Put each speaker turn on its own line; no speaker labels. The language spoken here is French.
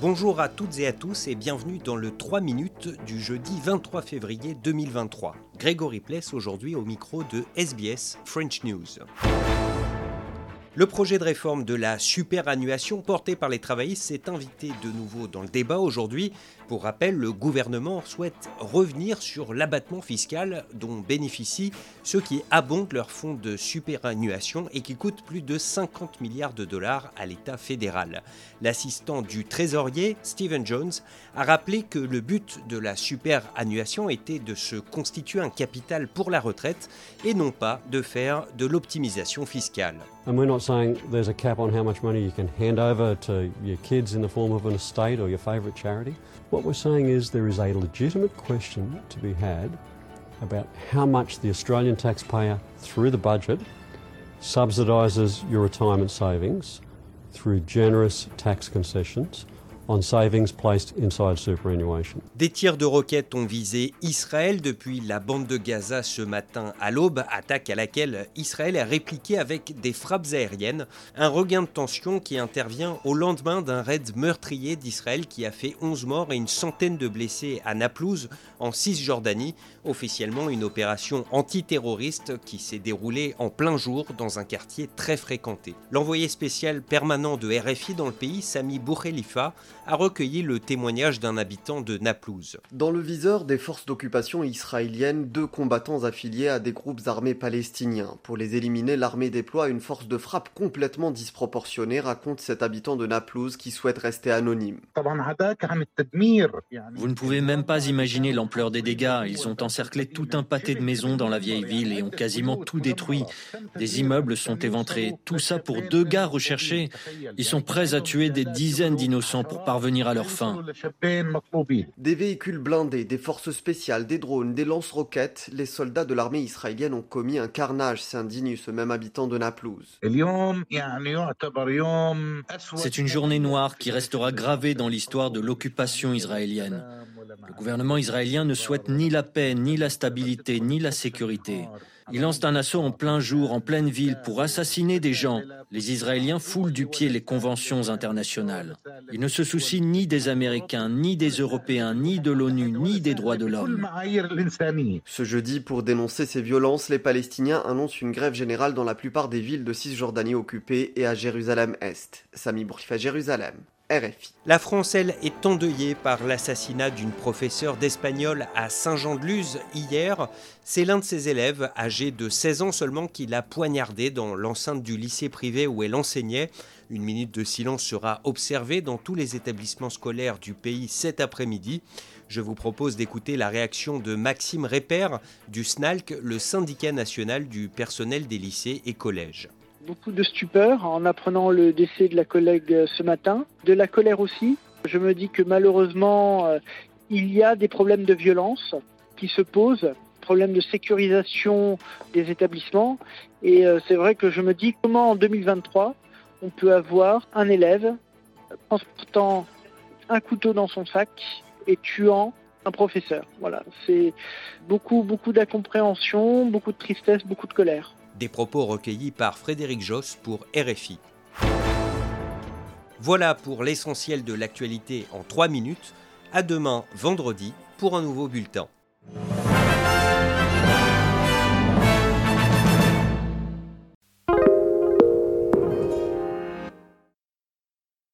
Bonjour à toutes et à tous et bienvenue dans le 3 minutes du jeudi 23 février 2023. Grégory Pless aujourd'hui au micro de SBS French News. Le projet de réforme de la superannuation porté par les travaillistes s'est invité de nouveau dans le débat aujourd'hui. Pour rappel, le gouvernement souhaite revenir sur l'abattement fiscal dont bénéficient ceux qui abondent leur fonds de superannuation et qui coûtent plus de 50 milliards de dollars à l'État fédéral. L'assistant du trésorier, Stephen Jones, a rappelé que le but de la superannuation était de se constituer un capital pour la retraite et non pas de faire de l'optimisation fiscale.
And we're not saying there's a cap on how much money you can hand over to your kids in the form of an estate or your favourite charity. What we're saying is there is a legitimate question to be had about how much the Australian taxpayer, through the budget, subsidises your retirement savings through generous tax concessions
Des tirs de roquettes ont visé Israël depuis la bande de Gaza ce matin à l'aube, attaque à laquelle Israël a répliqué avec des frappes aériennes, un regain de tension qui intervient au lendemain d'un raid meurtrier d'Israël qui a fait 11 morts et une centaine de blessés à Naplouse, en Cisjordanie, officiellement une opération antiterroriste qui s'est déroulée en plein jour dans un quartier très fréquenté. L'envoyé spécial permanent de RFI dans le pays, Sami Boukhelifa, a recueilli le témoignage d'un habitant de Naplouse.
Dans le viseur des forces d'occupation israéliennes, deux combattants affiliés à des groupes armés palestiniens. Pour les éliminer, l'armée déploie une force de frappe complètement disproportionnée, raconte cet habitant de Naplouse qui souhaite rester anonyme.
Vous ne pouvez même pas imaginer l'ampleur des dégâts. Ils ont encerclé tout un pâté de maisons dans la vieille ville et ont quasiment tout détruit. Des immeubles sont éventrés. Tout ça pour deux gars recherchés. Ils sont prêts à tuer des dizaines d'innocents pour parvenir à leur fin.
Des véhicules blindés, des forces spéciales, des drones, des lance-roquettes, les soldats de l'armée israélienne ont commis un carnage, s'indigne ce même habitant de Naplouse.
C'est une journée noire qui restera gravée dans l'histoire de l'occupation israélienne. Le gouvernement israélien ne souhaite ni la paix, ni la stabilité, ni la sécurité. Il lance un assaut en plein jour, en pleine ville, pour assassiner des gens. Les Israéliens foulent du pied les conventions internationales. Ils ne se soucient ni des Américains, ni des Européens, ni de l'ONU, ni des droits de l'homme.
Ce jeudi, pour dénoncer ces violences, les Palestiniens annoncent une grève générale dans la plupart des villes de Cisjordanie occupées et à Jérusalem-Est. Sami Bourif Jérusalem.
La France, elle, est endeuillée par l'assassinat d'une professeure d'espagnol à Saint-Jean-de-Luz hier. C'est l'un de ses élèves, âgé de 16 ans seulement, qui l'a poignardé dans l'enceinte du lycée privé où elle enseignait. Une minute de silence sera observée dans tous les établissements scolaires du pays cet après-midi. Je vous propose d'écouter la réaction de Maxime Répère du SNALC, le syndicat national du personnel des lycées et collèges
beaucoup de stupeur en apprenant le décès de la collègue euh, ce matin, de la colère aussi. Je me dis que malheureusement, euh, il y a des problèmes de violence qui se posent, problèmes de sécurisation des établissements. Et euh, c'est vrai que je me dis comment en 2023, on peut avoir un élève transportant un couteau dans son sac et tuant un professeur. Voilà, c'est beaucoup, beaucoup d'incompréhension, beaucoup de tristesse, beaucoup de colère.
Des propos recueillis par Frédéric Joss pour RFI. Voilà pour l'essentiel de l'actualité en 3 minutes. À demain, vendredi, pour un nouveau bulletin.